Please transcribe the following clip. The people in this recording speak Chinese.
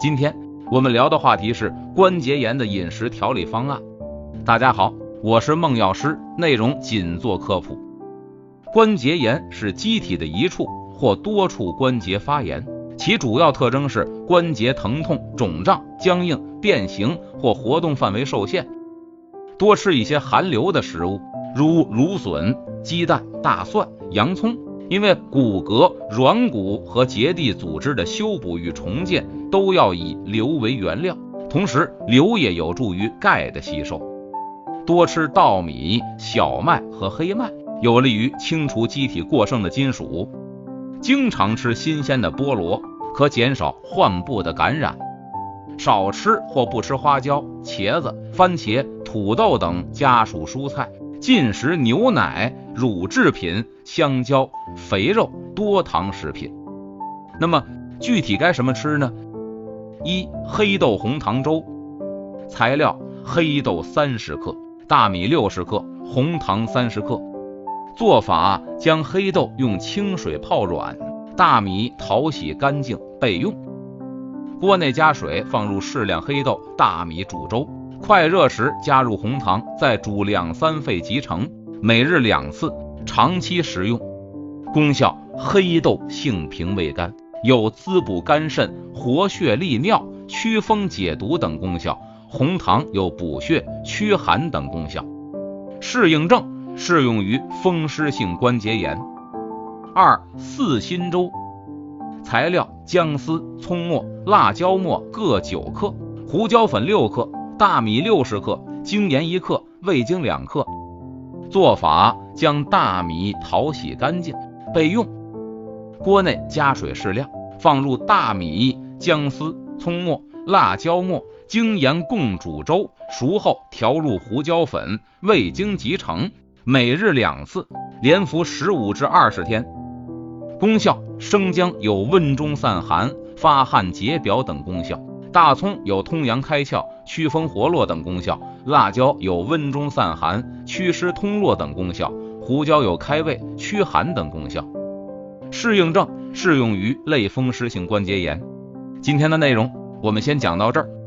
今天我们聊的话题是关节炎的饮食调理方案。大家好，我是孟药师，内容仅做科普。关节炎是机体的一处或多处关节发炎，其主要特征是关节疼痛、肿胀、僵硬、变形或活动范围受限。多吃一些含硫的食物，如芦笋、鸡蛋、大蒜、洋葱，因为骨骼、软骨和结缔组织的修补与重建都要以硫为原料，同时硫也有助于钙的吸收。多吃稻米、小麦和黑麦，有利于清除机体过剩的金属。经常吃新鲜的菠萝，可减少患部的感染。少吃或不吃花椒、茄子、番茄、土豆等家属蔬菜，禁食牛奶、乳制品、香蕉、肥肉、多糖食品。那么具体该什么吃呢？一、黑豆红糖粥。材料：黑豆三十克，大米六十克，红糖三十克。做法：将黑豆用清水泡软，大米淘洗干净备用。锅内加水，放入适量黑豆、大米煮粥，快热时加入红糖，再煮两三沸即成。每日两次，长期食用。功效：黑豆性平味甘，有滋补肝肾、活血利尿、祛风解毒等功效；红糖有补血、驱寒等功效。适应症：适用于风湿性关节炎。二四心粥。材料：姜丝、葱末、辣椒末各九克，胡椒粉六克，大米六十克，精盐一克，味精两克。做法：将大米淘洗干净备用。锅内加水适量，放入大米、姜丝、葱末、辣椒末、精盐共煮粥，熟后调入胡椒粉、味精即成。每日两次，连服十五至二十天。功效：生姜有温中散寒、发汗解表等功效；大葱有通阳开窍、祛风活络等功效；辣椒有温中散寒、祛湿通络等功效；胡椒有开胃、驱寒等功效。适应症适用于类风湿性关节炎。今天的内容我们先讲到这儿。